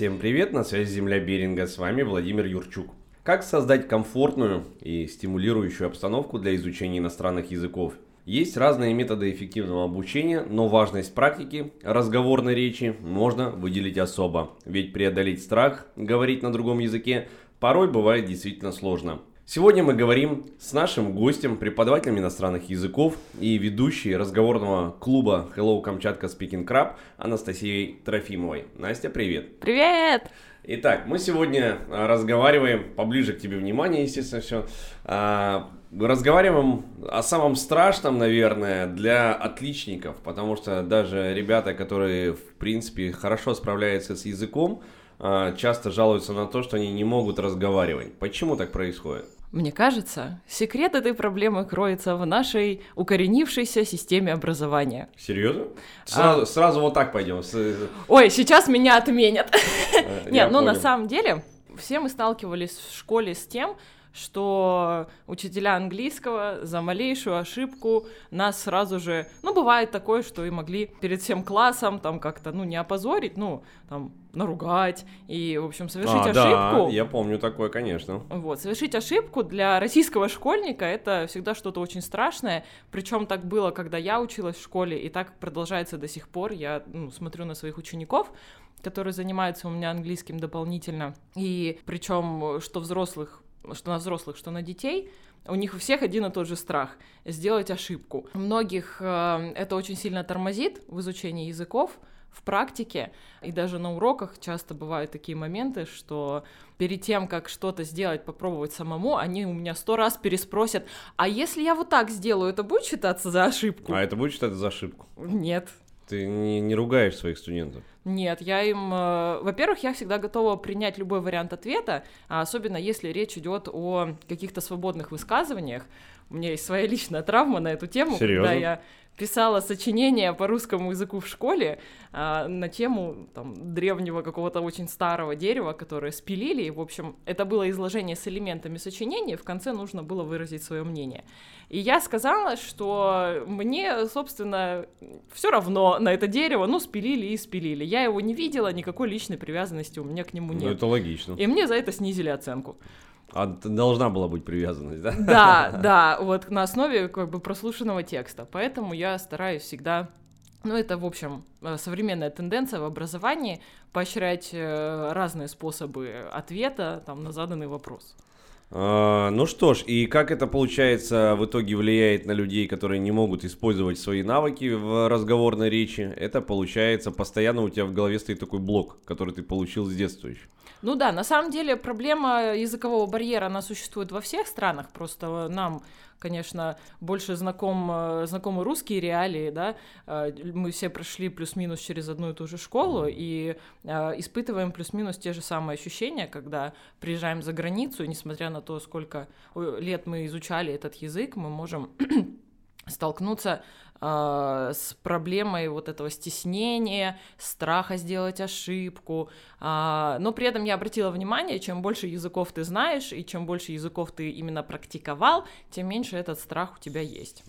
Всем привет, на связи Земля Беринга, с вами Владимир Юрчук. Как создать комфортную и стимулирующую обстановку для изучения иностранных языков? Есть разные методы эффективного обучения, но важность практики разговорной речи можно выделить особо. Ведь преодолеть страх говорить на другом языке порой бывает действительно сложно. Сегодня мы говорим с нашим гостем, преподавателем иностранных языков и ведущей разговорного клуба Hello Камчатка Speaking Crab Анастасией Трофимовой. Настя, привет! Привет! Итак, мы сегодня а, разговариваем, поближе к тебе внимание, естественно, все, а, разговариваем о самом страшном, наверное, для отличников, потому что даже ребята, которые, в принципе, хорошо справляются с языком, а, часто жалуются на то, что они не могут разговаривать. Почему так происходит? Мне кажется, секрет этой проблемы кроется в нашей укоренившейся системе образования. Серьезно? Сразу, а... сразу вот так пойдем. Ой, сейчас меня отменят. Э, Нет, ну на самом деле все мы сталкивались в школе с тем, что учителя английского за малейшую ошибку нас сразу же, ну, бывает такое, что и могли перед всем классом там как-то, ну, не опозорить, ну, там, наругать и, в общем, совершить а, ошибку. Да, я помню такое, конечно. Вот, совершить ошибку для российского школьника это всегда что-то очень страшное. Причем так было, когда я училась в школе, и так продолжается до сих пор. Я ну, смотрю на своих учеников, которые занимаются у меня английским дополнительно. И причем, что взрослых что на взрослых, что на детей, у них у всех один и тот же страх — сделать ошибку. Многих э, это очень сильно тормозит в изучении языков, в практике, и даже на уроках часто бывают такие моменты, что перед тем, как что-то сделать, попробовать самому, они у меня сто раз переспросят, а если я вот так сделаю, это будет считаться за ошибку? А это будет считаться за ошибку? Нет. Ты не, не ругаешь своих студентов? Нет, я им... Э, во-первых, я всегда готова принять любой вариант ответа, а особенно если речь идет о каких-то свободных высказываниях. У меня есть своя личная травма на эту тему, Серьезно? когда я писала сочинение по русскому языку в школе а, на тему там, древнего какого-то очень старого дерева, которое спилили. И, в общем, это было изложение с элементами сочинения, в конце нужно было выразить свое мнение. И я сказала, что мне, собственно, все равно на это дерево, ну, спилили и спилили. Я его не видела, никакой личной привязанности у меня к нему ну, нет. Ну, это логично. И мне за это снизили оценку. А должна была быть привязанность, да? Да, да, вот на основе как бы прослушанного текста. Поэтому я стараюсь всегда ну, это, в общем, э, современная тенденция в образовании поощрять э, разные способы ответа там, на заданный вопрос. А, ну что ж, и как это получается в итоге влияет на людей, которые не могут использовать свои навыки в разговорной речи? Это получается постоянно у тебя в голове стоит такой блок, который ты получил с детства еще. Ну да, на самом деле проблема языкового барьера, она существует во всех странах, просто нам конечно, больше знаком, э, знакомы русские реалии, да, э, мы все прошли плюс-минус через одну и ту же школу и э, испытываем плюс-минус те же самые ощущения, когда приезжаем за границу, и несмотря на то, сколько лет мы изучали этот язык, мы можем столкнуться э, с проблемой вот этого стеснения, страха сделать ошибку. Э, но при этом я обратила внимание, чем больше языков ты знаешь и чем больше языков ты именно практиковал, тем меньше этот страх у тебя есть.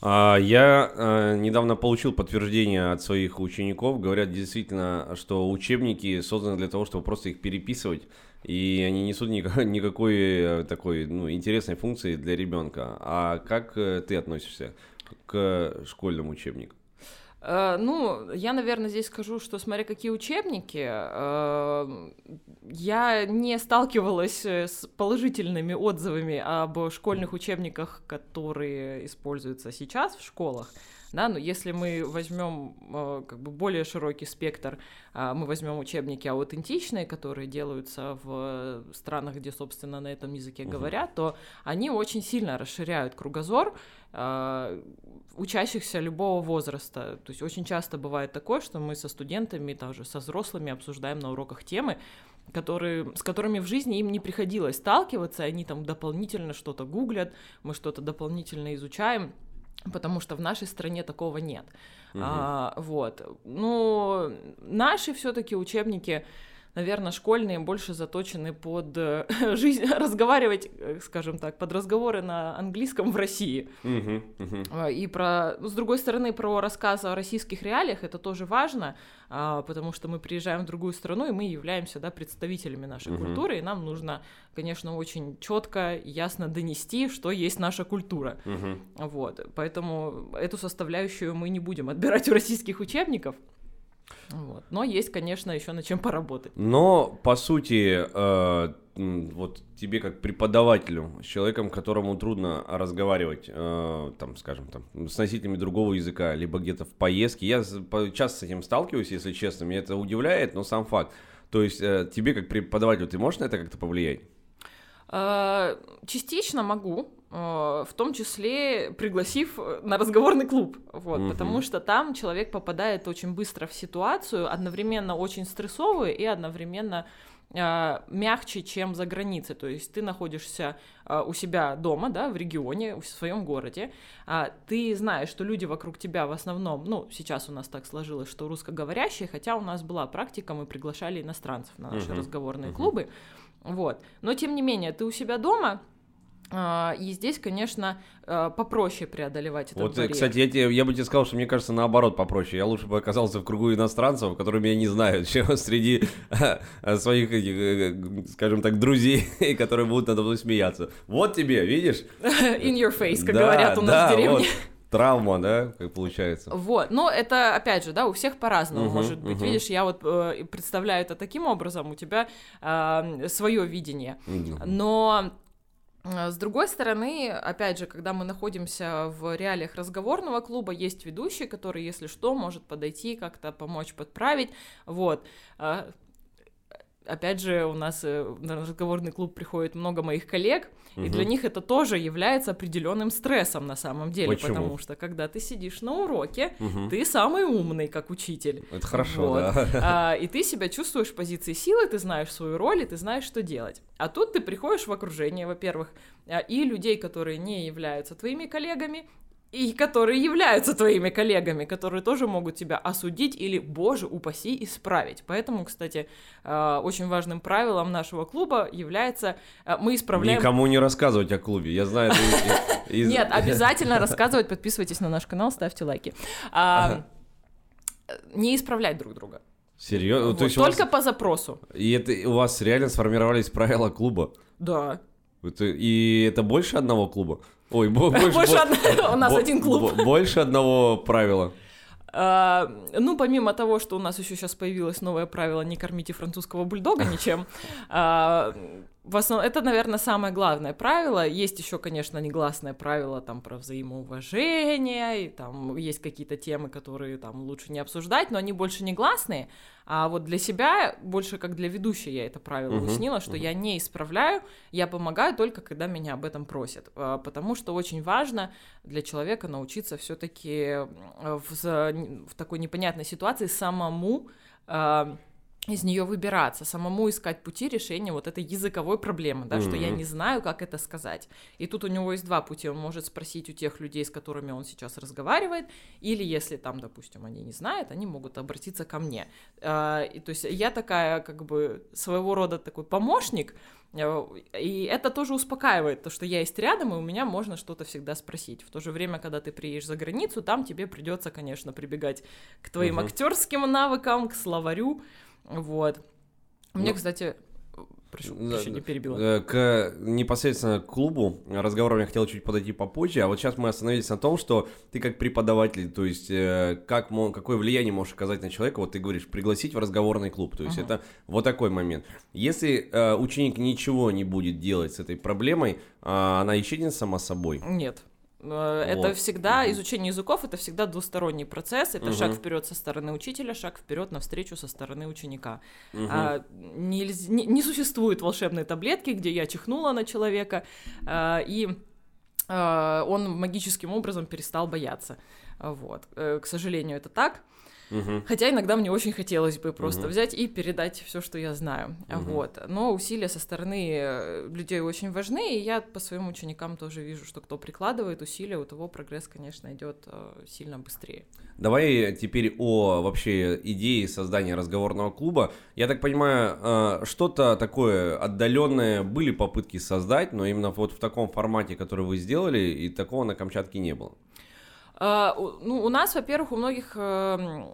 А, я а, недавно получил подтверждение от своих учеников. Говорят действительно, что учебники созданы для того, чтобы просто их переписывать и они несут никакой, никакой э, такой ну, интересной функции для ребенка. А как э, ты относишься к школьному учебнику? Uh, ну, я, наверное, здесь скажу, что смотря какие учебники, uh, я не сталкивалась с положительными отзывами об школьных учебниках, которые используются сейчас в школах да, но если мы возьмем э, как бы более широкий спектр, э, мы возьмем учебники аутентичные, которые делаются в странах, где, собственно, на этом языке говорят, то они очень сильно расширяют кругозор э, учащихся любого возраста. То есть очень часто бывает такое, что мы со студентами, также со взрослыми обсуждаем на уроках темы, которые, с которыми в жизни им не приходилось сталкиваться, они там дополнительно что-то гуглят, мы что-то дополнительно изучаем, потому что в нашей стране такого нет. Угу. А, вот. Ну, наши все-таки учебники, наверное, школьные больше заточены под э, жизнь, разговаривать, э, скажем так, под разговоры на английском в России. Мгм, мгм. И про, ну, с другой стороны, про рассказ о российских реалиях это тоже важно, а, потому что мы приезжаем в другую страну, и мы являемся, да, представителями нашей Мгм. культуры, и нам нужно, конечно, очень четко, ясно донести, что есть наша культура. Мгм. Вот, поэтому эту составляющую мы не будем отбирать у российских учебников. Вот. Но есть, конечно, еще над чем поработать. Но, по сути, э, вот тебе как преподавателю, с человеком, которому трудно разговаривать, э, там, скажем, там, с носителями другого языка, либо где-то в поездке, я часто с этим сталкиваюсь, если честно, меня это удивляет, но сам факт. То есть э, тебе как преподавателю, ты можешь на это как-то повлиять? Э, Частично могу, в том числе пригласив э, на разговорный клуб, вот, Мгм. потому что там человек попадает очень быстро в ситуацию, одновременно очень стрессовую и одновременно э, мягче, чем за границей. То есть ты находишься э, у себя дома, да, в регионе, в своем городе, а, ты знаешь, что люди вокруг тебя в основном, ну, сейчас у нас так сложилось, что русскоговорящие, хотя у нас была практика, мы приглашали иностранцев на наши Мгм. разговорные Мгм. клубы, вот. Но тем не менее, ты у себя дома, и здесь, конечно, а, попроще преодолевать этот Вот, э, барьер. кстати, я, тебе, я бы тебе сказал, что мне кажется, наоборот, попроще. Я лучше бы оказался в кругу иностранцев, которые меня не знают, чем среди э, своих, э, скажем так, друзей, которые будут надо мной смеяться. Вот тебе, видишь? In your face, как Да, говорят у нас да, в деревне. вот. Травма, да, как получается. Вот, но это, опять же, да, у всех по-разному Мгм, может быть. мгм. Видишь, я вот э, представляю это таким образом, у тебя свое видение. Мгм. Но э, с другой стороны, опять же, когда мы находимся в реалиях разговорного клуба, есть ведущий, который, если что, может подойти, как-то помочь подправить. Вот. Опять же, у нас э, на разговорный клуб приходит много моих коллег, и Мгм. для них это тоже является определенным стрессом на самом деле, Почему? потому что когда ты сидишь на уроке, Мгм. ты самый умный как учитель. Это хорошо, Вот. да. А, и ты себя чувствуешь в позиции силы, ты знаешь свою роль, и ты знаешь, что делать. А тут ты приходишь в окружение, во-первых, а, и людей, которые не являются твоими коллегами, и которые являются твоими коллегами, которые тоже могут тебя осудить или, боже, упаси, исправить. Поэтому, кстати, а, очень важным правилом нашего клуба является а, мы исправляем... Никому не рассказывать о клубе. Я знаю Нет, обязательно рассказывать, подписывайтесь на наш канал, ставьте лайки. А, Не исправлять друг друга. Серьезно? Вот, То есть у вас- только по запросу. И это у вас реально сформировались правила клуба? Да. Это- и это больше одного клуба? Ой, бо- больше, Больше бо- одного- у нас один клуб. бо- Больше одного правила. А, ну, помимо того, что у нас еще сейчас появилось новое правило «не кормите французского бульдога ничем», а, в основном, это, наверное, самое главное правило. Есть еще, конечно, негласное правило там про взаимоуважение, и там есть какие-то темы, которые там лучше не обсуждать, но они больше негласные. А вот для себя, больше как для ведущей я это правило Мгм, уяснила, что мгм. я не исправляю, я помогаю только, когда меня об этом просят. А, Потому что очень важно для человека научиться все-таки в, в такой непонятной ситуации самому а, из нее выбираться, самому искать пути решения вот этой языковой проблемы, да, что я не знаю, как это сказать. И тут у него есть два пути. Он может спросить у тех людей, с которыми он сейчас разговаривает, или если там, допустим, они не знают, они могут обратиться ко мне. А, и, то есть я такая, как бы, своего рода такой помощник, э, и это тоже успокаивает, то, что я есть рядом, и у меня можно что-то всегда спросить. В то же время, когда ты приедешь за границу, там тебе придется, конечно, прибегать к твоим Мгм. актерским навыкам, к словарю, вот. Мне, Ну, кстати, прошу, Да, прощения, перебила. Э, К непосредственно к клубу разговором я хотел чуть подойти попозже, а вот сейчас мы остановились на том, что ты как преподаватель, то есть э, как, какое влияние можешь оказать на человека, вот ты говоришь, пригласить в разговорный клуб, то есть Ага. это вот такой момент. Если э, ученик ничего не будет делать с этой проблемой, а она исчезнет сама собой. Нет. Э, Это Вот. всегда изучение языков, это всегда двусторонний процесс. Это Мгм. шаг вперед со стороны учителя, шаг вперед навстречу со стороны ученика. Мгм. А, нельз- не, не существует волшебной таблетки, где я чихнула на человека, а, и а, он магическим образом перестал бояться. Вот. К сожалению, это так. Угу. Хотя иногда мне очень хотелось бы просто угу. взять и передать все, что я знаю. Угу. Вот. Но усилия со стороны э, людей очень важны, и я по своим ученикам тоже вижу, что кто прикладывает усилия, у того прогресс, конечно, идет э, сильно быстрее. Давай теперь о вообще идее создания разговорного клуба. Я так понимаю, э, что-то такое отдаленное были попытки создать, но именно вот в таком формате, который вы сделали, и такого на Камчатке не было. А, ну, у нас, во-первых, у многих э,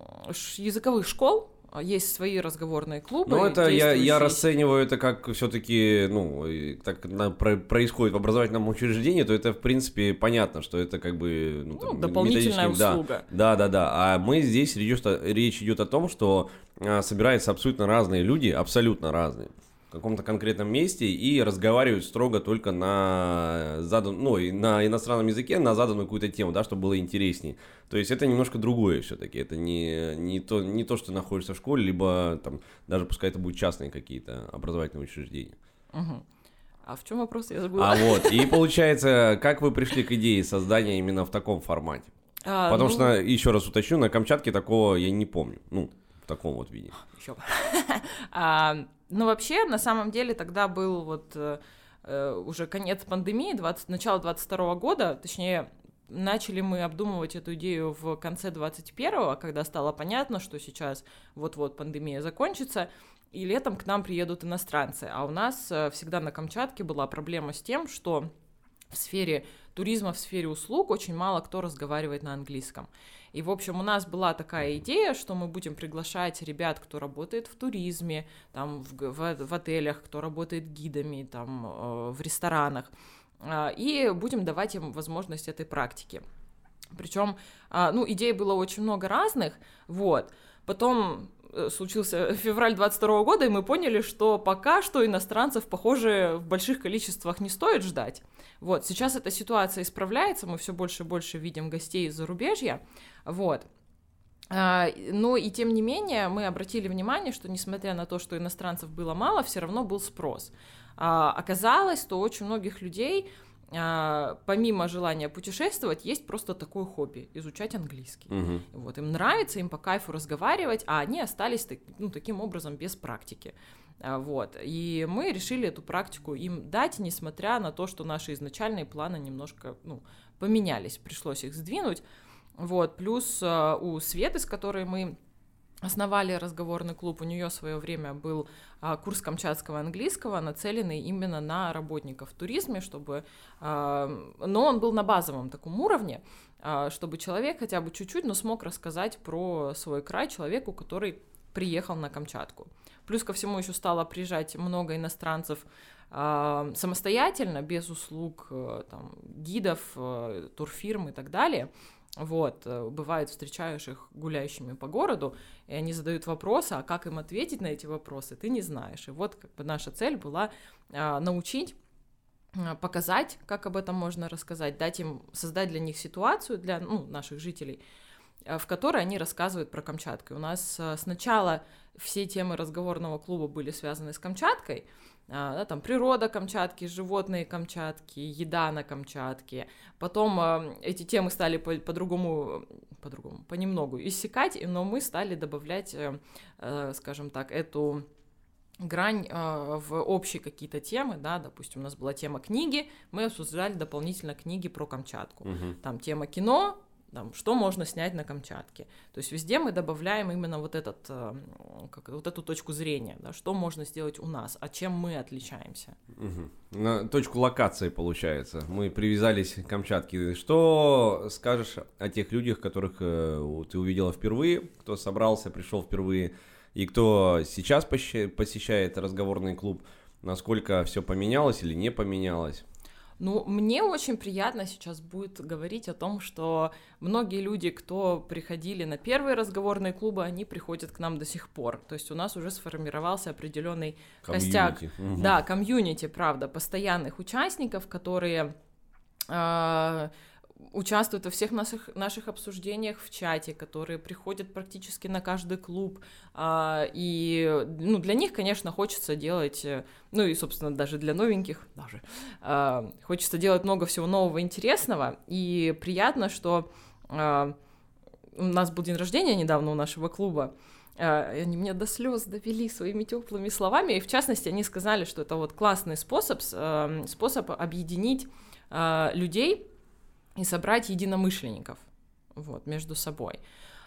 языковых школ есть свои разговорные клубы. Ну, это я, я расцениваю это как все-таки, ну, так на, про, происходит в образовательном учреждении, то это, в принципе, понятно, что это как бы... Ну, там, ну дополнительная услуга. Да, да, да. А мы здесь речь, речь идет о том, что а, собираются абсолютно разные люди, абсолютно разные каком-то конкретном месте и разговаривают строго только на задан, ну, на иностранном языке, на заданную какую-то тему, да, чтобы было интереснее. То есть это немножко другое все-таки. Это не, не, то, не то, что находишься в школе, либо там, даже пускай это будут частные какие-то образовательные учреждения. Угу. А в чем вопрос? Я забыла. А вот, и получается, как вы пришли к идее создания именно в таком формате? А, Потому ну... что, еще раз уточню, на Камчатке такого я не помню. Ну, таком вот виде. Еще. Ну, вообще, на самом деле, тогда был вот э уже конец пандемии, 20, начало 22 года, точнее, начали мы обдумывать эту идею в конце 21-го, когда стало понятно, что сейчас вот-вот пандемия закончится, и летом к нам приедут иностранцы. А у нас э, всегда на Камчатке была проблема с тем, что в сфере туризма, в сфере услуг очень мало кто разговаривает на английском. И, в общем, у нас была такая идея, что мы будем приглашать ребят, кто работает в туризме, там, в, в, в отелях, кто работает гидами, там, э, в ресторанах, э, и будем давать им возможность этой практики. Причем, э, ну, идей было очень много разных, вот. Потом Э, случился февраль 22 года, и мы поняли, что пока что иностранцев, похоже, в больших количествах не стоит ждать. Вот, сейчас эта ситуация исправляется, мы все больше и больше видим гостей из зарубежья, вот. А, но и тем не менее мы обратили внимание, что несмотря на то, что иностранцев было мало, все равно был спрос. А, оказалось, что очень многих людей а, помимо желания путешествовать, есть просто такое хобби — изучать английский. Угу. Вот, им нравится, им по кайфу разговаривать, а они остались ну, таким образом без практики. А, вот. И мы решили эту практику им дать, несмотря на то, что наши изначальные планы немножко ну, поменялись, пришлось их сдвинуть. Вот. Плюс а, у Светы, с которой мы основали разговорный клуб, у нее в свое время был а, курс камчатского английского, нацеленный именно на работников в туризме, чтобы, а, но он был на базовом таком уровне, а, чтобы человек хотя бы чуть-чуть, но смог рассказать про свой край человеку, который приехал на Камчатку. Плюс ко всему еще стало приезжать много иностранцев самостоятельно, без услуг а, там, гидов, а, турфирм и так далее. Вот, э, бывает, встречаешь их гуляющими по городу, и они задают вопросы, а как им ответить на эти вопросы, ты не знаешь. И вот как бы наша цель была а, научить а, показать, как об этом можно рассказать, дать им, создать для них ситуацию, для ну, наших жителей, а, в которой они рассказывают про Камчатку. У нас а, сначала все темы разговорного клуба были связаны с Камчаткой, да, там природа Камчатки, животные Камчатки, еда на Камчатке. Потом э, эти темы стали по- по-другому, по-другому, понемногу иссякать, но мы стали добавлять, э, э, скажем так, эту грань э, в общие какие-то темы, да, допустим, у нас была тема книги, мы обсуждали дополнительно книги про Камчатку. Угу. Там тема кино, там, что можно снять на Камчатке. То есть везде мы добавляем именно вот, этот, э, как, вот эту точку зрения, да, что можно сделать у нас, а чем мы отличаемся. Угу. На точку локации получается. Мы привязались к Камчатке. Что скажешь о тех людях, которых э, ты увидела впервые, кто собрался, пришел впервые, и кто сейчас посещает разговорный клуб? Насколько все поменялось или не поменялось? Ну, мне очень приятно сейчас будет говорить о том, что многие люди, кто приходили на первые разговорные клубы, они приходят к нам до сих пор. То есть у нас уже сформировался определенный костяк. Угу. Да, комьюнити, правда, постоянных участников, которые э, участвуют во всех наших, наших обсуждениях в чате, которые приходят практически на каждый клуб. А, и ну, для них, конечно, хочется делать, э, ну и, собственно, даже для новеньких даже, а, хочется делать много всего нового, интересного. И приятно, что а, у нас был день рождения недавно у нашего клуба, они меня до слез довели своими теплыми словами, и в частности они сказали, что это вот классный способ, э, способ объединить людей и собрать единомышленников вот, между собой.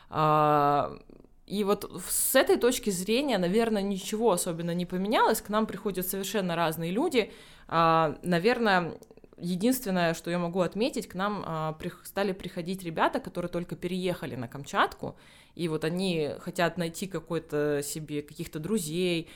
А, и вот с этой точки зрения, наверное, ничего особенно не поменялось. К нам приходят совершенно разные люди. А, наверное, единственное, что я могу отметить, к нам а, стали приходить ребята, которые только переехали на Камчатку, и вот они хотят найти какой-то себе каких-то друзей,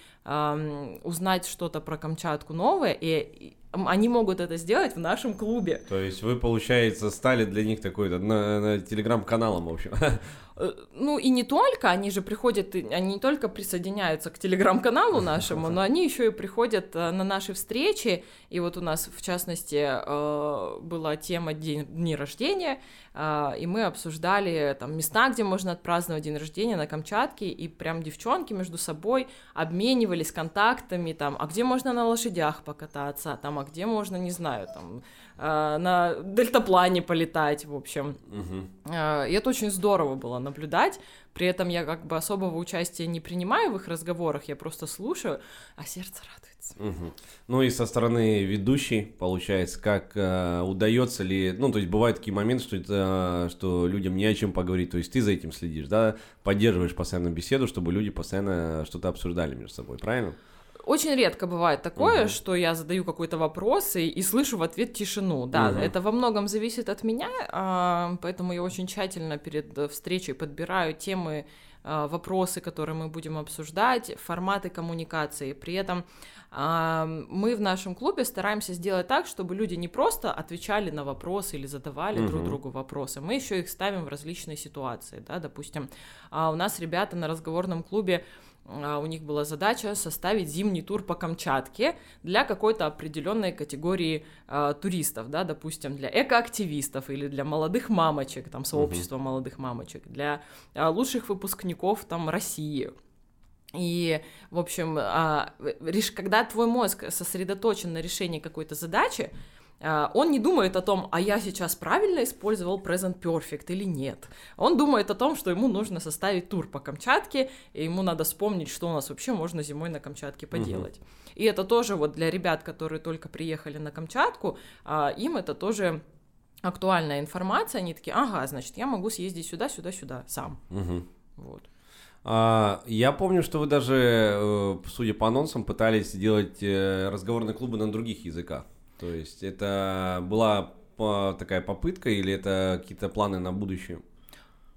узнать что-то про Камчатку новое, и они могут это сделать в нашем клубе. То есть вы, получается, стали для них такой-то на, на телеграм-каналом, в общем. Э, ну и не только, они же приходят, они не только присоединяются к телеграм-каналу нашему, но они еще и приходят э, на наши встречи. И вот у нас, в частности, э, была тема день, дни рождения, и мы обсуждали там места, где можно отпраздновать день рождения на Камчатке, и прям девчонки между собой обменивались контактами, там, а где можно на лошадях покататься, там, а где можно, не знаю, там, Э, на дельтаплане полетать, в общем. Угу. И это очень здорово было наблюдать. При этом я как бы особого участия не принимаю в их разговорах, я просто слушаю, а сердце радуется. Угу. Ну и со стороны ведущей, получается, как э, удается ли, ну то есть бывают такие моменты, что это, что людям не о чем поговорить, то есть ты за этим следишь, да, поддерживаешь постоянно беседу, чтобы люди постоянно что-то обсуждали между собой, правильно? Очень редко бывает такое, угу. что я задаю какой-то вопрос и, и слышу в ответ тишину. Да, угу. это во многом зависит от меня, а, поэтому я очень тщательно перед встречей подбираю темы, а, вопросы, которые мы будем обсуждать, форматы коммуникации. При этом а, мы в нашем клубе стараемся сделать так, чтобы люди не просто отвечали на вопросы или задавали угу. друг другу вопросы, мы еще их ставим в различные ситуации. Да? Допустим, у нас ребята на разговорном клубе у них была задача составить зимний тур по Камчатке для какой-то определенной категории э, туристов, да, допустим, для экоактивистов или для молодых мамочек, там, сообщества uh-huh. молодых мамочек, для э, лучших выпускников, там, России. И, в общем, э, когда твой мозг сосредоточен на решении какой-то задачи, а, он не думает о том, а я сейчас правильно использовал Present Perfect или нет. Он думает о том, что ему нужно составить тур по Камчатке, и ему надо вспомнить, что у нас вообще можно зимой на Камчатке поделать. Угу. И это тоже вот для ребят, которые только приехали на Камчатку, а, им это тоже актуальная информация. Они такие, ага, значит, я могу съездить сюда, сюда, сюда сам. Угу. Вот. А, я помню, что вы даже, э, судя по анонсам, пытались сделать э, разговорные клубы на других языках. То есть это была такая попытка или это какие-то планы на будущее?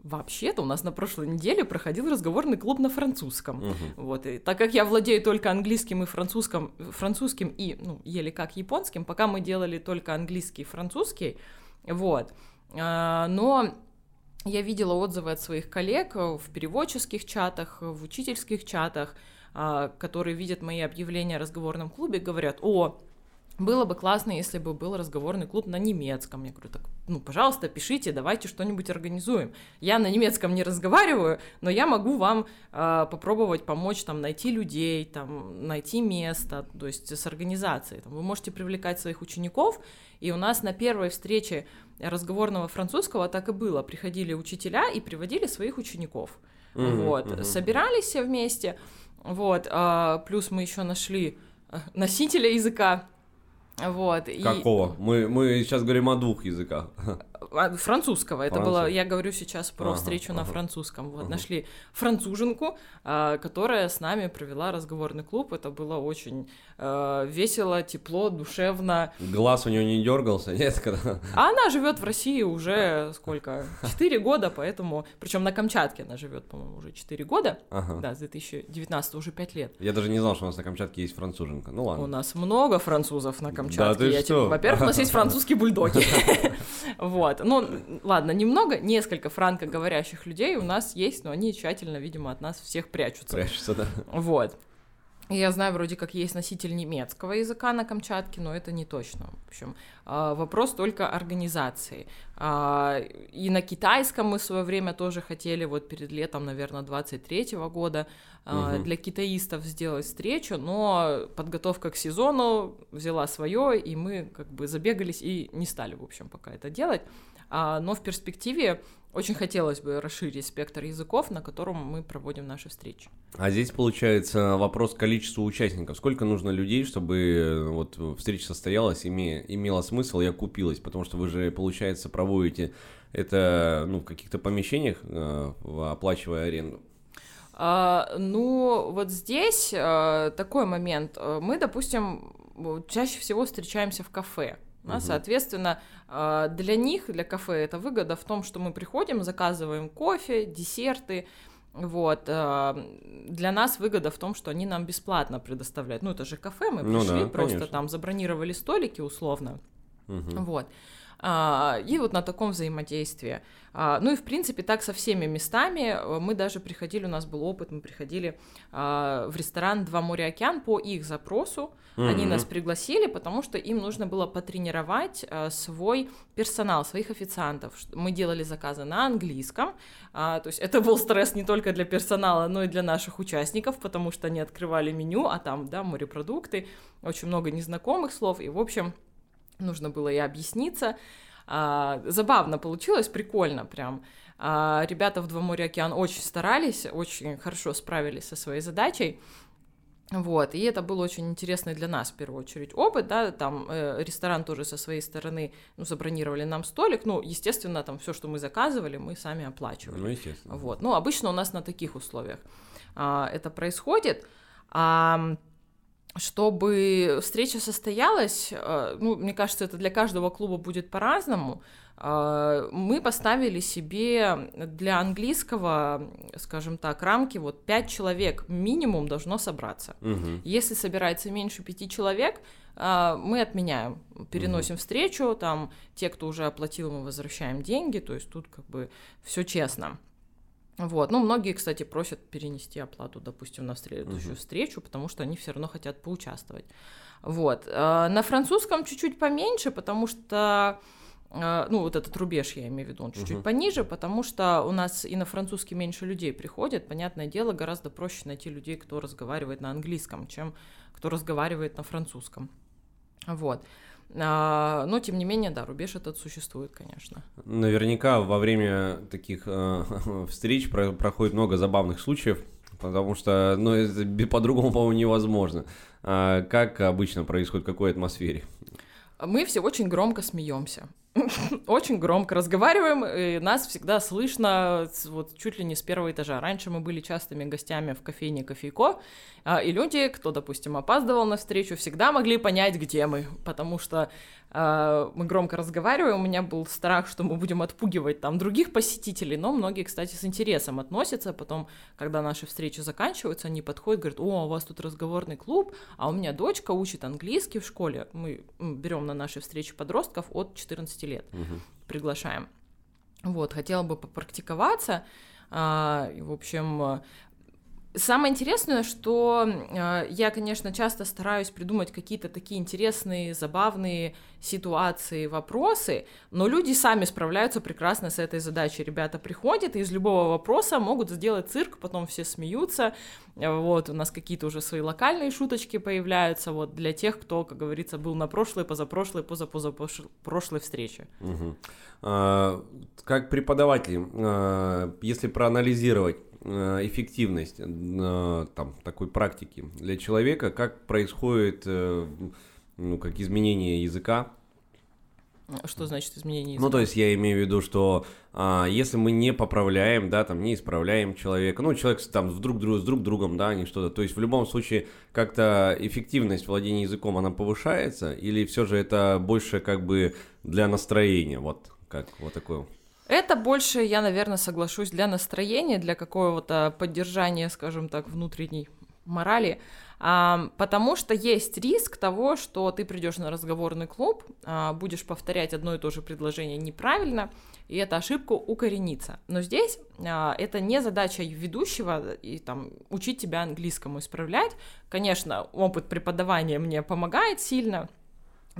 Вообще-то у нас на прошлой неделе проходил разговорный клуб на французском. Угу. Вот, и так как я владею только английским и французским, французским и, ну, еле как японским, пока мы делали только английский и французский, вот. А, но я видела отзывы от своих коллег в переводческих чатах, в учительских чатах, а, которые видят мои объявления о разговорном клубе, говорят, о, было бы классно, если бы был разговорный клуб на немецком. Я говорю, так, ну, пожалуйста, пишите, давайте что-нибудь организуем. Я на немецком не разговариваю, но я могу вам э, попробовать помочь там найти людей, там найти место, то есть с организацией. Там, вы можете привлекать своих учеников, и у нас на первой встрече разговорного французского так и было. Приходили учителя и приводили своих учеников. Mm-hmm, вот, mm-hmm. собирались все вместе. Вот, а, плюс мы еще нашли э, носителя языка вот. Какого? И... Мы, мы сейчас говорим о двух языках. А, французского. Это было, я говорю сейчас про ага, встречу ага. на французском. Вот ага. нашли француженку, а, которая с нами провела разговорный клуб. Это было очень а, весело, тепло, душевно. Глаз у нее не дергался, нет? Когда... А она живет в России уже сколько? Четыре года, поэтому. Причем на Камчатке она живет, по-моему, уже четыре года. Ага. Да, с 2019 уже пять лет. Я даже не знал, что у нас на Камчатке есть француженка. Ну ладно. У нас много французов на Камчатке. Да, ты я что? Во-первых, у нас есть французские бульдоги. Вот. Ну, ладно, немного, несколько франкоговорящих людей у нас есть, но они тщательно, видимо, от нас всех прячутся. Прячутся, да. Вот. Я знаю, вроде как есть носитель немецкого языка на Камчатке, но это не точно. В общем, а, вопрос только организации. А, и на китайском мы в свое время тоже хотели, вот перед летом, наверное, 23 -го года, угу. для китаистов сделать встречу, но подготовка к сезону взяла свое, и мы как бы забегались и не стали, в общем, пока это делать. Но в перспективе очень хотелось бы расширить спектр языков, на котором мы проводим наши встречи. А здесь получается вопрос количества участников. Сколько нужно людей, чтобы э, вот встреча состоялась, име, имела смысл и окупилась? Потому что вы же, получается, проводите это ну, в каких-то помещениях, э, оплачивая аренду. А, ну, вот здесь а, такой момент. Мы, допустим, чаще всего встречаемся в кафе. Да, угу. Соответственно, а, для них, для кафе, это выгода в том, что мы приходим, заказываем кофе, десерты. Вот. А, для нас выгода в том, что они нам бесплатно предоставляют. Ну, это же кафе, мы ну пришли, ну да, просто конечно. там забронировали столики условно. Угу. Вот. А, и вот на таком взаимодействии. А, ну и, в принципе, так со всеми местами. Мы даже приходили, у нас был опыт, мы приходили а, в ресторан «Два моря океан» по их запросу. Mm-hmm. Они нас пригласили, потому что им нужно было потренировать свой персонал, своих официантов. Мы делали заказы на английском, то есть это был стресс не только для персонала, но и для наших участников, потому что они открывали меню, а там, да, морепродукты, очень много незнакомых слов, и, в общем, нужно было и объясниться. А, забавно получилось, прикольно прям. А, ребята в Два моря океан очень старались, очень хорошо справились со своей задачей. Вот, и это был очень интересный для нас, в первую очередь, опыт, да, там э, ресторан тоже со своей стороны, ну, забронировали нам столик, ну, естественно, там все, что мы заказывали, мы сами оплачивали. Ну, естественно. Вот, ну, обычно у нас на таких условиях а, это происходит. А, чтобы встреча состоялась, э, ну, мне кажется, это для каждого клуба будет по-разному, э, мы поставили себе для английского, скажем так, рамки, вот пять человек минимум должно собраться. Угу. Если собирается меньше пяти человек, э, мы отменяем, переносим угу. встречу, там те, кто уже оплатил, мы возвращаем деньги, то есть тут как бы все честно. Вот. Ну, многие, кстати, просят перенести оплату, допустим, на следующую uh-huh. встречу, потому что они все равно хотят поучаствовать. Вот. А, на французском чуть-чуть поменьше, потому что а, ну, вот этот рубеж, я имею в виду, он чуть-чуть uh-huh. пониже, потому что у нас и на французский меньше людей приходит. Понятное дело, гораздо проще найти людей, кто разговаривает на английском, чем кто разговаривает на французском. Вот. А, но, тем не менее, да, рубеж этот существует, конечно. Наверняка во время таких э, встреч про- проходит много забавных случаев, потому что, ну, это по-другому, по-моему, невозможно. А как обычно происходит, в какой атмосфере? Мы все очень громко смеемся. очень громко разговариваем, и нас всегда слышно вот чуть ли не с первого этажа. Раньше мы были частыми гостями в кофейне «Кофейко», а, и люди, кто, допустим, опаздывал на встречу, всегда могли понять, где мы, потому что э, мы громко разговариваем, у меня был страх, что мы будем отпугивать там других посетителей, но многие, кстати, с интересом относятся, потом, когда наши встречи заканчиваются, они подходят, говорят, о, у вас тут разговорный клуб, а у меня дочка учит английский в школе, мы берем на наши встречи подростков от 14 лет, угу. приглашаем. Вот, хотела бы попрактиковаться, а, в общем, Самое интересное, что э, я, конечно, часто стараюсь придумать какие-то такие интересные, забавные ситуации, вопросы, но люди сами справляются прекрасно с этой задачей. Ребята приходят и из любого вопроса могут сделать цирк, потом все смеются. Вот, у нас какие-то уже свои локальные шуточки появляются, вот, для тех, кто, как говорится, был на прошлой, позапрошлой, позапозапрошлой встрече. Угу. А, как преподаватель, а, если проанализировать эффективность э, там, такой практики для человека, как происходит э, ну, как изменение языка. Что значит изменение языка? Ну, то есть я имею в виду, что а, если мы не поправляем, да, там, не исправляем человека, ну, человек там с друг, с друг другом, да, не что-то, то есть в любом случае как-то эффективность владения языком, она повышается, или все же это больше как бы для настроения, вот, как вот такое? Это больше, я, наверное, соглашусь, для настроения, для какого-то поддержания, скажем так, внутренней морали, а, потому что есть риск того, что ты придешь на разговорный клуб, а, будешь повторять одно и то же предложение неправильно, и эта ошибка укоренится. Но здесь а, это не задача ведущего и там учить тебя английскому исправлять. Конечно, опыт преподавания мне помогает сильно,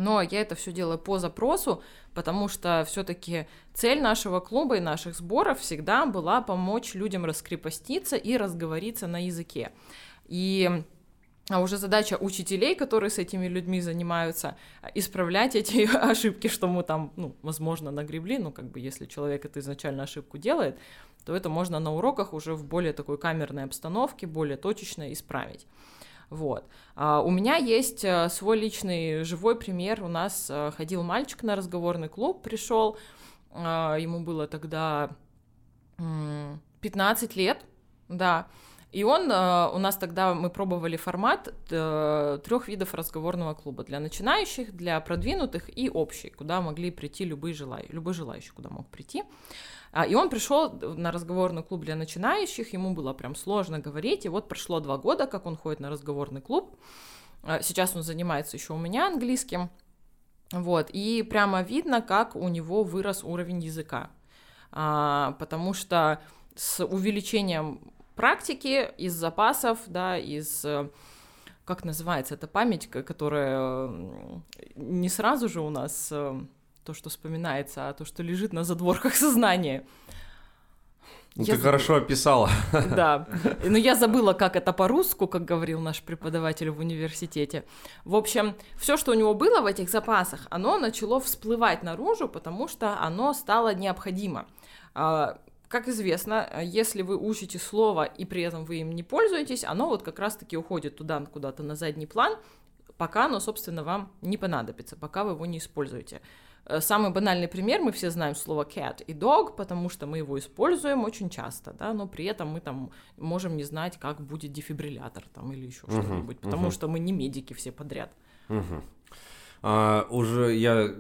но я это все делаю по запросу, потому что все-таки цель нашего клуба и наших сборов всегда была помочь людям раскрепоститься и разговориться на языке. И а уже задача учителей, которые с этими людьми занимаются, исправлять эти ошибки, что мы там, ну, возможно, нагребли, ну, как бы, если человек это изначально ошибку делает, то это можно на уроках уже в более такой камерной обстановке, более точечно исправить. Вот. А у меня есть э, свой личный живой пример. У нас э, ходил мальчик на разговорный клуб, пришел, а, ему было тогда 15 лет, да, и он, э, у нас тогда мы пробовали формат трех видов разговорного клуба. Для начинающих, для продвинутых и общий, куда могли прийти любые желающие, любой желающий, куда мог прийти. А, и он пришел на разговорный клуб для начинающих, ему было прям сложно говорить, и вот прошло два года, как он ходит на разговорный клуб. А, сейчас он занимается еще у меня английским. Вот, и прямо видно, как у него вырос уровень языка. А, потому что с увеличением практики, из запасов, да, из э, как называется эта память, которая не сразу же у нас э, то, что вспоминается, а то, что лежит на задворках сознания. Ну, я ты забыла. хорошо описала. Да, но я забыла, как это по-русски, как говорил наш преподаватель в университете. В общем, все, что у него было в этих запасах, оно начало всплывать наружу, потому что оно стало необходимо. А, как известно, если вы учите слово и при этом вы им не пользуетесь, оно вот как раз-таки уходит туда куда-то на задний план, пока оно, собственно, вам не понадобится, пока вы его не используете. Э, самый банальный пример, мы все знаем слово cat и dog, потому что мы его используем очень часто, да, но при этом мы там можем не знать, как будет дефибриллятор там или еще uh-huh, что-нибудь, потому uh-huh. что мы не медики все подряд. Uh-huh. А, уже я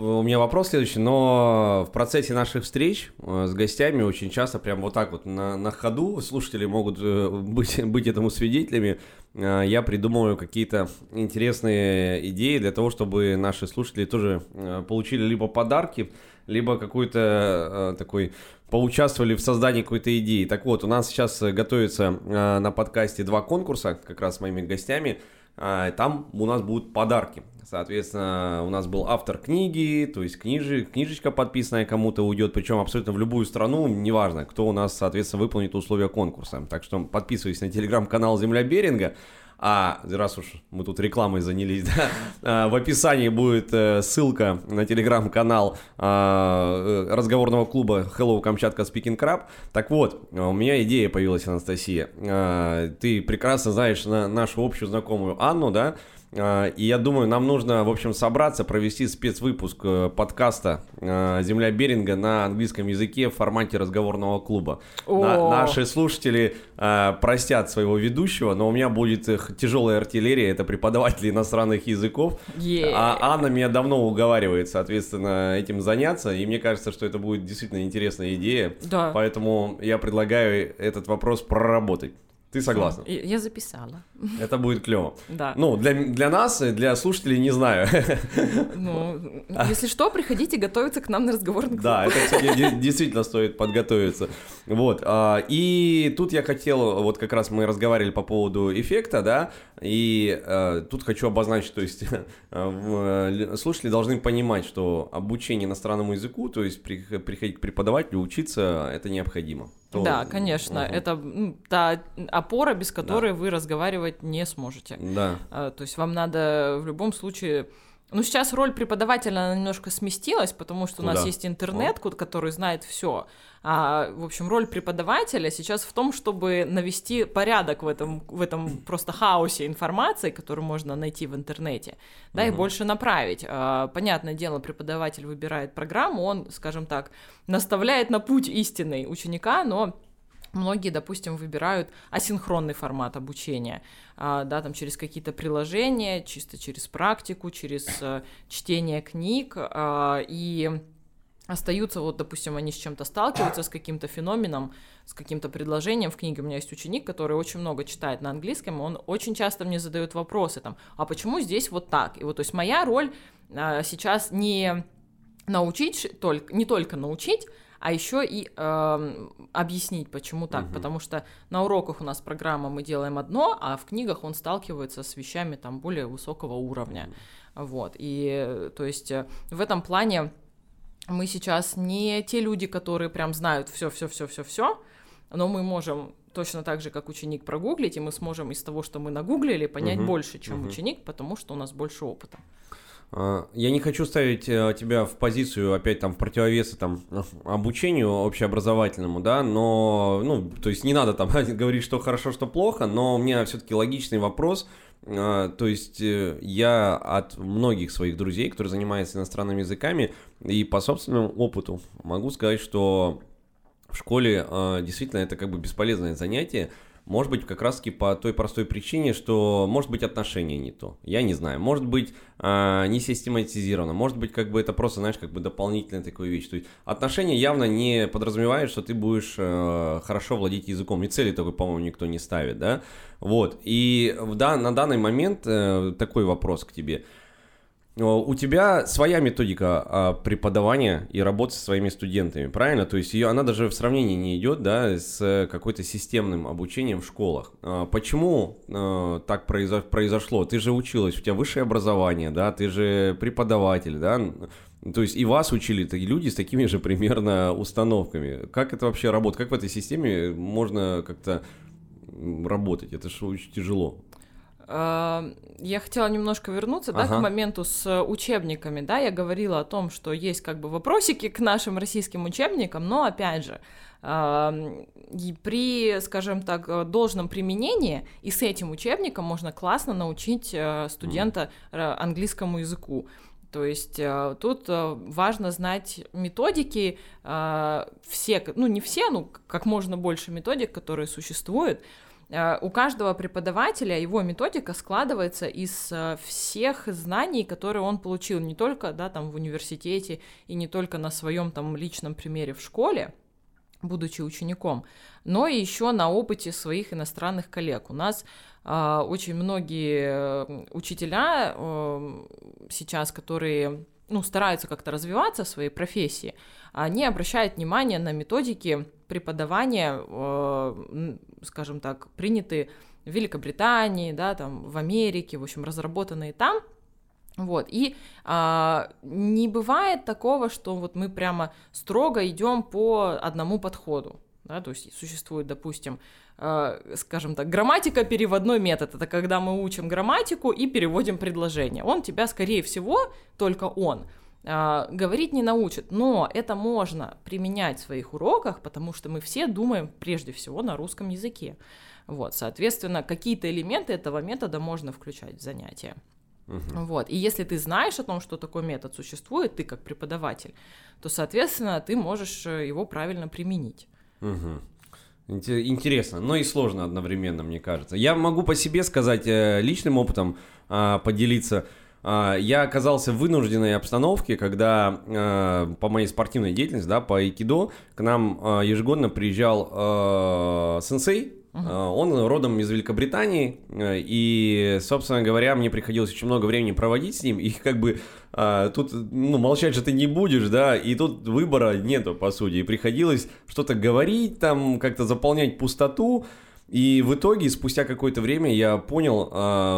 у меня вопрос следующий, но в процессе наших встреч э, с гостями очень часто прям вот так вот на, на ходу слушатели могут э, быть, быть этому свидетелями. Э, я придумываю какие-то интересные идеи для того, чтобы наши слушатели тоже получили либо подарки, либо какой-то такой поучаствовали в создании какой-то идеи. Так вот, у нас сейчас готовится на подкасте два конкурса, как раз с моими гостями. Там у нас будут подарки. Соответственно, у нас был автор книги, то есть книжи, книжечка подписанная кому-то уйдет, причем абсолютно в любую страну, неважно, кто у нас, соответственно, выполнит условия конкурса. Так что подписывайтесь на телеграм-канал Земля Беринга. А раз уж мы тут рекламой занялись, да, а, в описании будет э, ссылка на телеграм-канал а, э, разговорного клуба Hello Камчатка Speaking Crab. Так вот, у меня идея появилась, Анастасия. А, ты прекрасно знаешь нашу общую знакомую Анну, да? А, и я думаю, нам нужно, в общем, собраться, провести спецвыпуск э, подкаста э, «Земля Беринга» на английском языке в формате разговорного клуба. На, наши слушатели э, простят своего ведущего, но у меня будет тяжелая артиллерия, это преподаватели иностранных языков. Yeah. А Анна меня давно уговаривает, соответственно, этим заняться, и мне кажется, что это будет действительно интересная идея. Да. Поэтому я предлагаю этот вопрос проработать. Ты согласна? Я записала. Это будет клево. Да. Ну, для, для нас, для слушателей не знаю. Ну, если что, приходите готовиться к нам на разговор. Да, это, действительно стоит подготовиться. Вот. А, и тут я хотел, вот как раз мы разговаривали по поводу эффекта, да, и э, тут хочу обозначить, то есть э, слушатели должны понимать, что обучение иностранному языку, то есть приходить к преподавателю, учиться, это необходимо то... Да, конечно, угу. это та опора, без которой да. вы разговаривать не сможете. Да. А, то есть вам надо в любом случае ну, сейчас роль преподавателя немножко сместилась, потому что Куда? у нас есть интернет, О. который знает все. А, в общем, роль преподавателя сейчас в том, чтобы навести порядок в этом, в этом просто хаосе информации, которую можно найти в интернете, да, угу. и больше направить. А, понятное дело, преподаватель выбирает программу, он, скажем так, наставляет на путь истинный ученика, но Многие, допустим, выбирают асинхронный формат обучения, а, да, там через какие-то приложения, чисто через практику, через э, чтение книг, а, и остаются, вот, допустим, они с чем-то сталкиваются, с каким-то феноменом, с каким-то предложением в книге. У меня есть ученик, который очень много читает на английском, он очень часто мне задает вопросы, там, а почему здесь вот так? И вот, то есть моя роль а, сейчас не научить, только, не только научить, а еще и э, объяснить, почему так. Угу. Потому что на уроках у нас программа мы делаем одно, а в книгах он сталкивается с вещами там более высокого уровня. Угу. Вот. И то есть э, в этом плане мы сейчас не те люди, которые прям знают все, все, все, все, все, но мы можем точно так же, как ученик прогуглить, и мы сможем из того, что мы нагуглили, понять угу. больше, чем угу. ученик, потому что у нас больше опыта. А, я не хочу ставить э, тебя в позицию, опять там, в противовес там, обучению общеобразовательному, да, но, ну, то есть не надо там говорить, что хорошо, что плохо, но у меня все-таки логичный вопрос, а, то есть э, я от многих своих друзей, которые занимаются иностранными языками, и по собственному опыту могу сказать, что в школе действительно это как бы бесполезное занятие, может быть, как раз-таки по той простой причине, что может быть отношение не то. Я не знаю. Может быть, э, не систематизировано. Может быть, как бы это просто, знаешь, как бы дополнительная такая вещь. То есть отношения явно не подразумевают, что ты будешь э, хорошо владеть языком. И цели такой, по-моему, никто не ставит, да? Вот. И да, на данный момент э, такой вопрос к тебе – у тебя своя методика а, преподавания и работы со своими студентами, правильно? То есть ее, она даже в сравнении не идет, да, с какой-то системным обучением в школах. А, почему а, так произошло? Ты же училась, у тебя высшее образование, да, ты же преподаватель, да, то есть и вас учили такие люди с такими же примерно установками. Как это вообще работает? Как в этой системе можно как-то работать? Это же очень тяжело. Я хотела немножко вернуться, ага. да, к моменту с учебниками, да, я говорила о том, что есть как бы вопросики к нашим российским учебникам, но опять же, при, скажем так, должном применении и с этим учебником можно классно научить э, студента английскому языку. То есть э, тут э, важно знать методики, все, ну не все, ну как можно больше методик, которые существуют, Э, у каждого преподавателя его методика складывается из э, всех знаний, которые он получил не только да, там, в университете и не только на своем там, личном примере в школе, будучи учеником, но и еще на опыте своих иностранных коллег. У нас э, очень многие э, учителя э, сейчас, которые ну, стараются как-то развиваться в своей профессии, они обращают внимание на методики преподавания, э, скажем так, приняты в Великобритании, да, там, в Америке, в общем, разработанные там, вот, и а, не бывает такого, что вот мы прямо строго идем по одному подходу, да, то есть существует, допустим, э, скажем так, грамматика переводной метод, это когда мы учим грамматику и переводим предложение, он тебя, скорее всего, только он, а, говорить не научит, но это можно применять в своих уроках, потому что мы все думаем прежде всего на русском языке. Вот, соответственно, какие-то элементы этого метода можно включать в занятия. Угу. Вот. И если ты знаешь о том, что такой метод существует, ты как преподаватель, то, соответственно, ты можешь э, его правильно применить. Угу. Интересно, но и сложно одновременно, мне кажется. Я могу по себе сказать, э, личным опытом а, поделиться. А, я оказался в вынужденной обстановке, когда а, по моей спортивной деятельности, да, по айкидо, к нам а, ежегодно приезжал сенсей, Uh-huh. Он родом из Великобритании, и, собственно говоря, мне приходилось очень много времени проводить с ним, и как бы тут, ну, молчать же ты не будешь, да, и тут выбора нету, по сути, и приходилось что-то говорить, там, как-то заполнять пустоту, и в итоге, спустя какое-то время, я понял,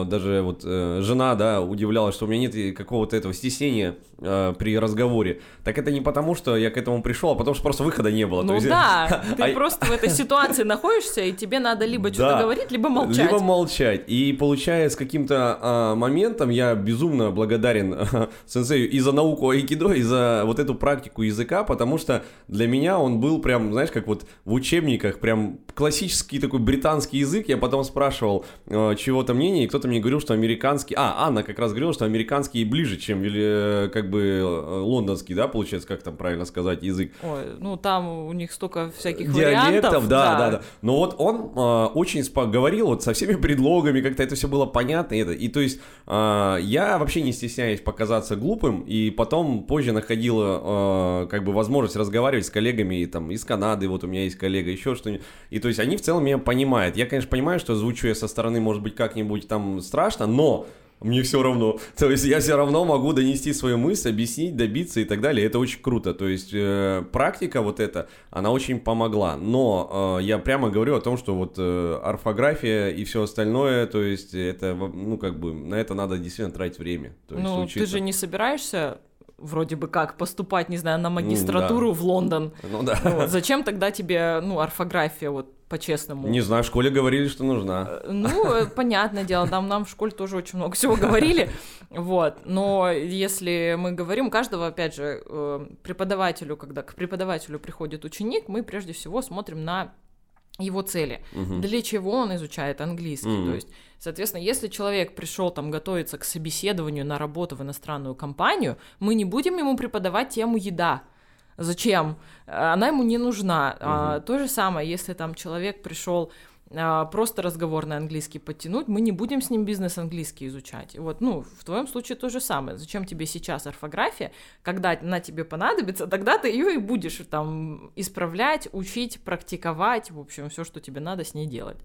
даже вот э, жена, да, удивлялась, что у меня нет какого-то этого стеснения э, при разговоре. Так это не потому, что я к этому пришел, а потому что просто выхода не было. Ну есть... да, ты а... просто в этой ситуации находишься, и тебе надо либо что-то говорить, либо молчать. Либо молчать. И получая с каким-то а, моментом, я безумно благодарен а, сенсею и за науку айкидо, и за вот эту практику языка, потому что для меня он был прям, знаешь, как вот в учебниках, прям классический такой британский британский язык, я потом спрашивал э, чего-то мнение, и кто-то мне говорил, что американский... А, Анна как раз говорила, что американский ближе, чем или, э, как бы э, лондонский, да, получается, как там правильно сказать, язык. Ой, ну там у них столько всяких Диалектов, вариантов. да, да, да, да. Но вот он э, очень говорил вот со всеми предлогами, как-то это все было понятно. И, это, и то есть э, я вообще не стесняюсь показаться глупым, и потом позже находила э, как бы возможность разговаривать с коллегами там из Канады, вот у меня есть коллега, еще что-нибудь. И то есть они в целом меня понимают. Я, конечно, понимаю, что звучу я со стороны, может быть, как-нибудь там страшно, но мне все равно. То есть я все равно могу донести свою мысль, объяснить, добиться и так далее. Это очень круто. То есть э, практика вот эта, она очень помогла. Но э, я прямо говорю о том, что вот э, орфография и все остальное, то есть это, ну как бы, на это надо действительно тратить время. То есть, ну, учиться. ты же не собираешься вроде бы как поступать, не знаю, на магистратуру ну, да. в Лондон. Ну да. Вот. Зачем тогда тебе, ну, орфография вот по-честному. Не знаю, в школе говорили, что нужна. Э, ну, э, понятное дело, там нам в школе тоже очень много всего говорили, вот, но если мы говорим, каждого, опять же, э, преподавателю, когда к преподавателю приходит ученик, мы прежде всего смотрим на его цели, угу. для чего он изучает английский. Угу. То есть, соответственно, если человек пришел там готовиться к собеседованию на работу в иностранную компанию, мы не будем ему преподавать тему еда. Зачем? Она ему не нужна. Угу. А, то же самое, если там человек пришел а, просто разговорный английский подтянуть, мы не будем с ним бизнес-английский изучать. Вот, ну, в твоем случае то же самое. Зачем тебе сейчас орфография? Когда она тебе понадобится, тогда ты ее и будешь там исправлять, учить, практиковать, в общем, все, что тебе надо с ней делать.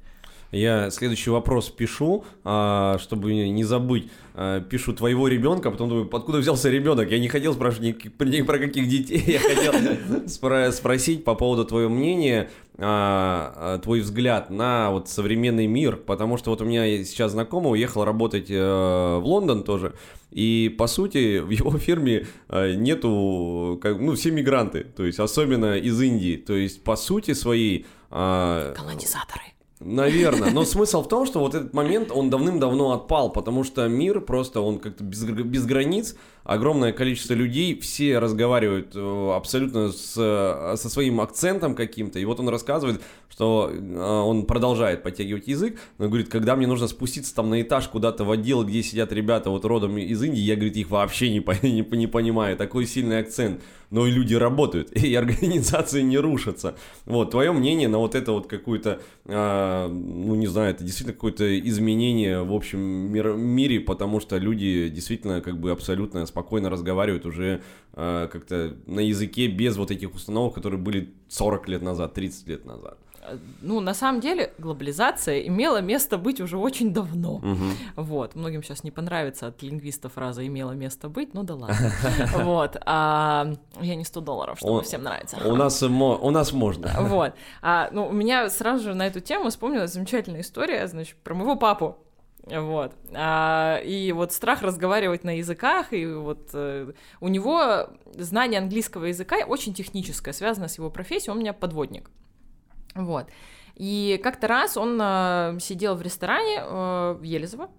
Я следующий вопрос пишу, а, чтобы не забыть. А, пишу твоего ребенка, потом думаю, откуда взялся ребенок? Я не хотел спрашивать ни, про каких детей, я хотел спросить по поводу твоего мнения, а, твой взгляд на вот современный мир, потому что вот у меня сейчас знакомый уехал работать э, в Лондон тоже, и по сути в его фирме э, нету, ну все мигранты, то есть особенно из Индии, то есть по сути своей... Колонизаторы Наверное, но смысл в том, что вот этот момент, он давным-давно отпал, потому что мир просто, он как-то без, без границ, огромное количество людей, все разговаривают э, абсолютно с, со своим акцентом каким-то, и вот он рассказывает, что э, он продолжает подтягивать язык, но говорит, когда мне нужно спуститься там на этаж куда-то в отдел, где сидят ребята вот родом из Индии, я, говорит, их вообще не, не, не понимаю, такой сильный акцент но и люди работают, и организации не рушатся. Вот, твое мнение на вот это вот какую-то, э, ну, не знаю, это действительно какое-то изменение в общем мир, мире, потому что люди действительно как бы абсолютно спокойно разговаривают уже э, как-то на языке без вот этих установок, которые были 40 лет назад, 30 лет назад ну, на самом деле, глобализация имела место быть уже очень давно. Угу. Вот. Многим сейчас не понравится от лингвиста фраза «имела место быть», ну да ладно. Вот. А, я не 100 долларов, чтобы всем нравится. У нас, у нас можно. Вот. А, ну, у меня сразу же на эту тему вспомнилась замечательная история, значит, про моего папу. Вот. А, и вот страх разговаривать на языках, и вот э, у него знание английского языка очень техническое, связано с его профессией, он у меня подводник. Вот. И как-то раз он э, сидел в ресторане э, в Елизово,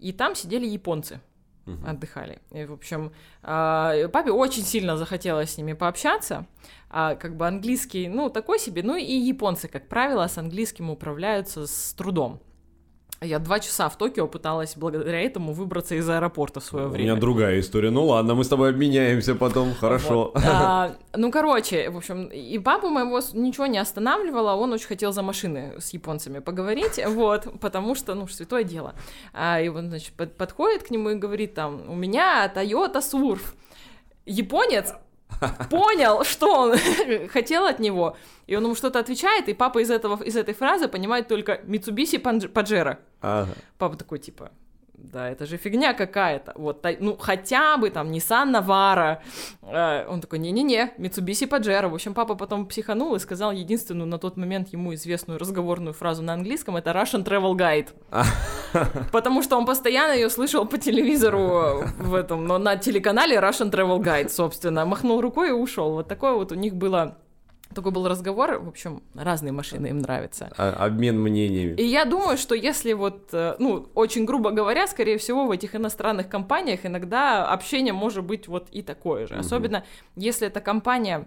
и там сидели японцы. Uh-huh. отдыхали. И, в общем, э, папе очень сильно захотелось с ними пообщаться. А, как бы английский, ну, такой себе. Ну, и японцы, как правило, с английским управляются с трудом. Я два часа в Токио пыталась благодаря этому выбраться из аэропорта в свое время. У меня другая история. Ну ладно, мы с тобой обменяемся потом, хорошо. Вот. А, ну, короче, в общем, и папу моего ничего не останавливало, он очень хотел за машины с японцами поговорить, вот, потому что, ну, святое дело. А, и он, значит, под, подходит к нему и говорит там, у меня Toyota Surf. Японец понял, что он хотел от него, и он ему что-то отвечает, и папа из, этого, из этой фразы понимает только Mitsubishi Pajero. Ага. Папа такой, типа, да, это же фигня какая-то. Вот, ну, хотя бы там Nissan Navara. Э, он такой, не-не-не, Mitsubishi Pajero. В общем, папа потом психанул и сказал единственную на тот момент ему известную разговорную фразу на английском, это Russian Travel Guide. Потому что он постоянно ее слышал по телевизору в этом, но на телеканале Russian Travel Guide, собственно. Махнул рукой и ушел. Вот такое вот у них было такой был разговор, в общем, разные машины им нравятся. А, обмен мнениями. И я думаю, что если вот, э, ну, очень грубо говоря, скорее всего, в этих иностранных компаниях иногда общение может быть вот и такое же. Угу. Особенно если эта компания...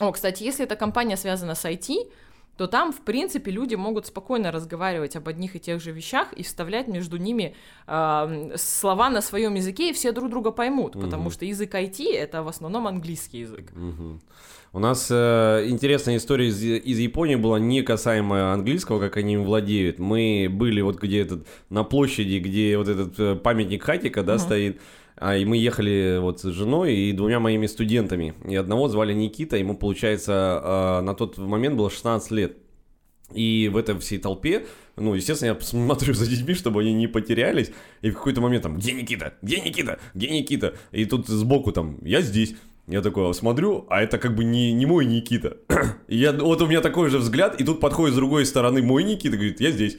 О, кстати, если эта компания связана с IT, то там, в принципе, люди могут спокойно разговаривать об одних и тех же вещах и вставлять между ними э, слова на своем языке, и все друг друга поймут, угу. потому что язык IT это в основном английский язык. Угу. У нас э, интересная история из, из Японии была не касаемо английского, как они им владеют. Мы были вот где этот на площади, где вот этот э, памятник Хатика, да, угу. стоит. А, и мы ехали вот с женой и двумя моими студентами. И одного звали Никита, ему, получается, э, на тот момент было 16 лет. И в этой всей толпе, ну, естественно, я смотрю за детьми, чтобы они не потерялись. И в какой-то момент там, где Никита? Где Никита? Где Никита? И тут сбоку там, я здесь. Я такой смотрю, а это как бы не, не мой Никита. И я, вот у меня такой же взгляд, и тут подходит с другой стороны мой Никита, говорит, я здесь.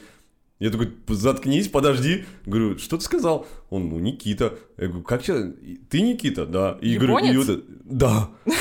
Я такой, заткнись, подожди. Говорю, что ты сказал? Он, ну, Никита. Я говорю, как тебя? Ты Никита? Да. И Японец? говорю, вот, да.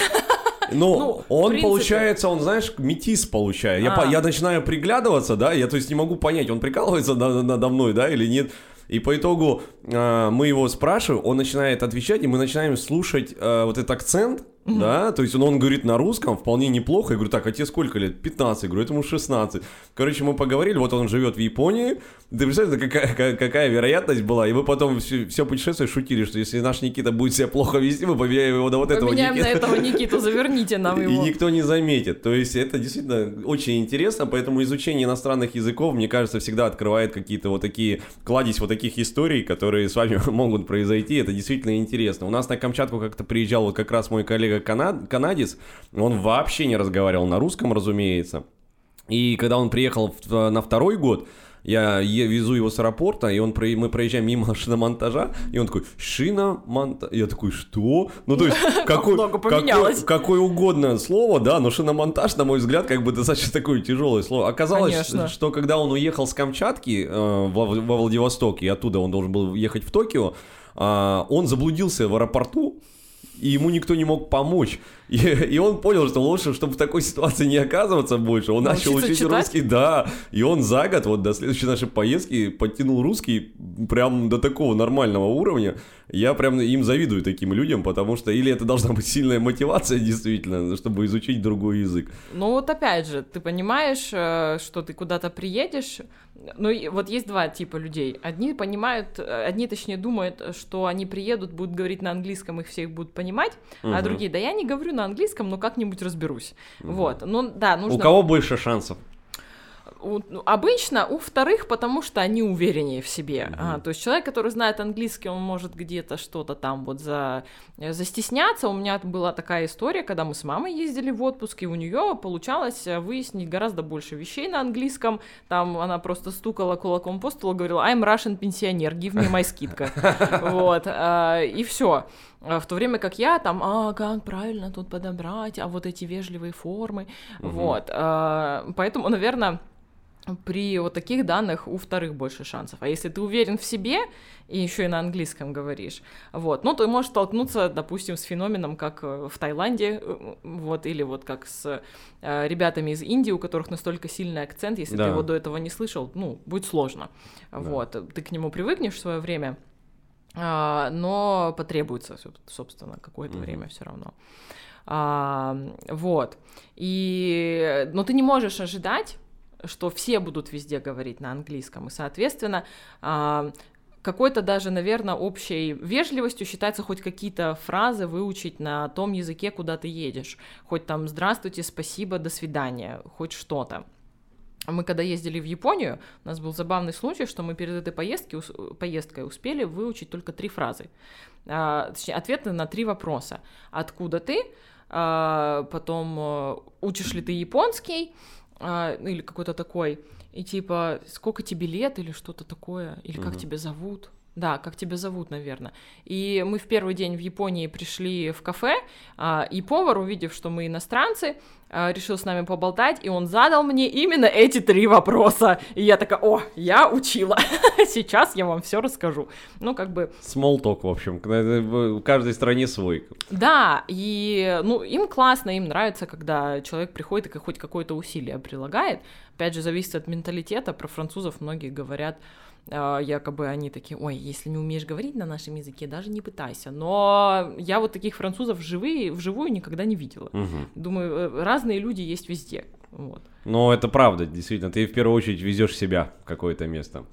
Ну, Ну, он принципе- получается, он, знаешь, метис получает. Я, А. по- я начинаю приглядываться, да, я то есть не могу понять, он прикалывается на- надо мной, да, или нет. И по итогу а, мы его спрашиваем, он начинает отвечать, и мы начинаем слушать а, вот этот акцент, да, то есть он, он говорит на русском вполне неплохо. Я говорю, так, а тебе сколько лет? 15. Я говорю, этому 16. Короче, мы поговорили, вот он живет в Японии. Ты представляешь, какая, какая, вероятность была? И мы потом все, все путешествие шутили, что если наш Никита будет себя плохо вести, мы поменяем его на вот этого Поменяем на этого Никиту, заверните нам И его. никто не заметит. То есть это действительно очень интересно, поэтому изучение иностранных языков, мне кажется, всегда открывает какие-то вот такие, кладезь вот таких историй, которые с вами могут произойти. Это действительно интересно. У нас на Камчатку как-то приезжал вот как раз мой коллега кана- канадец, он вообще не разговаривал на русском, разумеется. И когда он приехал на второй год, я везу его с аэропорта, и он, про- мы проезжаем мимо шиномонтажа, и он такой, шиномонтаж. Я такой, что? Ну, то есть, какой, какой, какое угодно слово, да, но шиномонтаж, на мой взгляд, как бы достаточно такое тяжелое слово. Оказалось, Конечно. что когда он уехал с Камчатки э, во, во Владивосток, и оттуда он должен был ехать в Токио, а, он заблудился в аэропорту, и ему никто не мог помочь. И, и он понял, что лучше, чтобы в такой ситуации не оказываться больше, он начал учить читать? русский, да. И он за год, вот до следующей нашей поездки, подтянул русский прям до такого нормального уровня. Я прям им завидую таким людям, потому что или это должна быть сильная мотивация, действительно, чтобы изучить другой язык. Ну вот опять же, ты понимаешь, э, что ты куда-то приедешь. Ну и вот есть два типа людей. Одни понимают, э, одни точнее думают, что они приедут, будут говорить на английском, их всех будут понимать, а Мгм. другие, да я не говорю на английском, но как-нибудь разберусь. Вот, ну да, нужно... У кого больше шансов? У- ну, обычно у вторых, потому что они увереннее в себе. А, то есть человек, который знает английский, он может где-то что-то там вот за, э, застесняться. У меня была такая история, когда мы с мамой ездили в отпуск, и у нее получалось э, выяснить гораздо больше вещей на английском. Там она просто стукала кулаком по столу, говорила «I'm Russian пенсионер, give me my скидка». Вот, а, и все. В то время как я там, а, как правильно тут подобрать, а вот эти вежливые формы, вот. Поэтому, наверное, при вот таких данных у вторых больше шансов. А если ты уверен в себе и еще и на английском говоришь, вот, ну, ты можешь столкнуться, допустим, с феноменом, как э, в Таиланде, э, вот, или вот как с э, ребятами из Индии, у которых настолько сильный акцент, если Да. ты его до этого не слышал, ну, будет сложно. Вот, ты к нему привыкнешь в свое время, а, но потребуется, соб- собственно, какое-то Мгм. время все равно. А, вот. И, но ты не можешь ожидать, что все будут везде говорить на английском, и, соответственно, а, какой-то даже, наверное, общей вежливостью считается хоть какие-то фразы выучить на том языке, куда ты едешь. Хоть там «здравствуйте», «спасибо», «до свидания», хоть что-то. Мы когда ездили в Японию, у нас был забавный случай, что мы перед этой поездки, поездкой успели выучить только три фразы. А, точнее, ответы на три вопроса. Откуда ты? А, потом, учишь ли ты японский? А, ну, или какой-то такой. И типа, сколько тебе лет или что-то такое? Или как тебя зовут? Да, как тебя зовут, наверное. И мы в первый день в Японии пришли в кафе, а, и повар, увидев, что мы иностранцы, а, решил с нами поболтать, и он задал мне именно эти три вопроса. И я такая, о, я учила, сейчас я вам все расскажу. Ну, как бы, Small в общем. В каждой стране свой. да, и, ну, им классно, им нравится, когда человек приходит и хоть какое-то усилие прилагает. Опять же, зависит от менталитета. Про французов многие говорят, якобы они такие, ой, если не умеешь говорить на нашем языке, даже не пытайся. Но я вот таких французов вживые, вживую никогда не видела. Мгм. Думаю, э, разные люди есть везде. Вот. Но это правда, действительно. Ты в первую очередь везешь себя в какое-то место.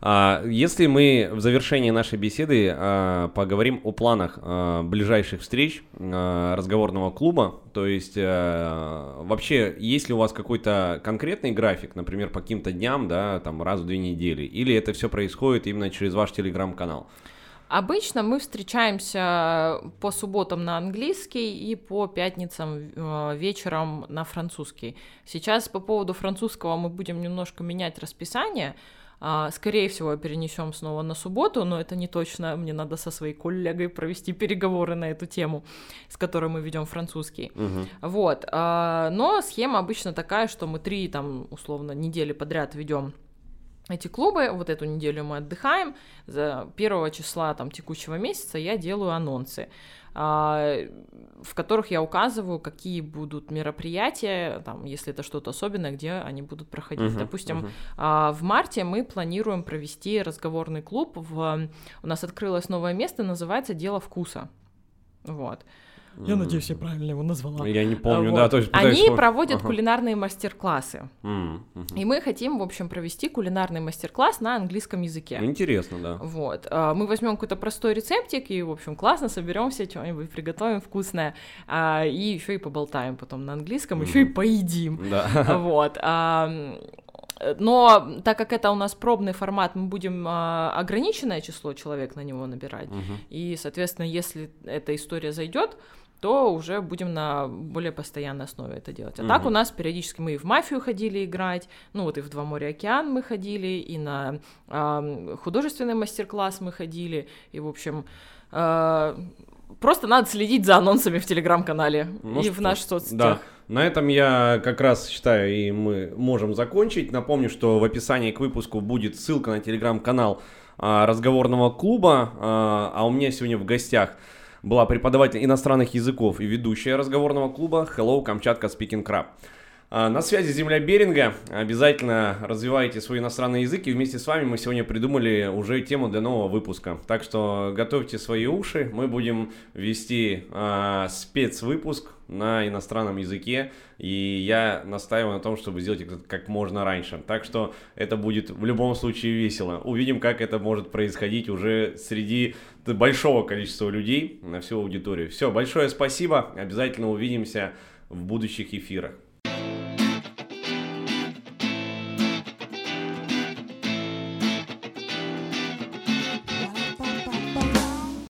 А, если мы в завершении нашей беседы а, поговорим о планах а, ближайших встреч а, разговорного клуба, то есть вообще есть ли у вас какой-то конкретный график, например, по каким-то дням, да, там раз в две недели, или это все происходит именно через ваш телеграм-канал? Обычно мы встречаемся по субботам на английский и по пятницам э, вечером на французский. Сейчас по поводу французского мы будем немножко менять расписание. А, Скорее всего, перенесем снова на субботу, но это не точно. Мне надо со своей коллегой провести переговоры на эту тему, с которой мы ведем французский. Мгм. Вот. а, Но схема обычно такая, что мы три, там, условно, недели подряд ведем эти клубы. Вот эту неделю мы отдыхаем. За первого числа там, текущего месяца я делаю анонсы. А, в которых я указываю, какие будут мероприятия, там, если это что-то особенное, где они будут проходить. Uh-huh, Допустим, uh-huh. в марте мы планируем провести разговорный клуб. В... У нас открылось новое место, называется «Дело вкуса». Вот. Я надеюсь, я правильно его назвала. Я не помню, вот. да, то есть Они вспомнить. проводят Ага. кулинарные мастер-классы. М, мгм. И мы хотим, в общем, провести кулинарный мастер-класс на английском языке. Интересно, да. Вот. а, Мы возьмем какой-то простой рецептик и, в общем, классно соберемся, что-нибудь приготовим вкусное. а, И еще и поболтаем потом на английском, еще и поедим. Да. Вот. а, Но так как это у нас пробный формат, мы будем а, ограниченное число человек на него набирать. Мгм. И, соответственно, если эта история зайдет, то уже будем на более постоянной основе это делать. А так Мгм. у нас периодически мы и в мафию ходили играть, ну вот и в Два моря океан мы ходили, и на ам, художественный мастер-класс мы ходили, и, в общем, а, просто надо следить за анонсами в телеграм-канале Ну и что в наших соцсетях. Да. На этом я как раз считаю, и мы можем закончить. Напомню, что в описании к выпуску будет ссылка на телеграм-канал а, разговорного клуба. А, а у меня сегодня в гостях была преподаватель иностранных языков и ведущая разговорного клуба Hello Камчатка Speaking Crab. А, На связи Земля Беринга. Обязательно развивайте свой иностранный язык. И вместе с вами мы сегодня придумали уже тему для нового выпуска. Так что готовьте свои уши. Мы будем вести а, спецвыпуск на иностранном языке. И я настаиваю на том, чтобы сделать это как можно раньше. Так что это будет в любом случае весело. Увидим, как это может происходить уже среди большого количества людей на всю аудиторию. Все, большое спасибо. Обязательно увидимся в будущих эфирах.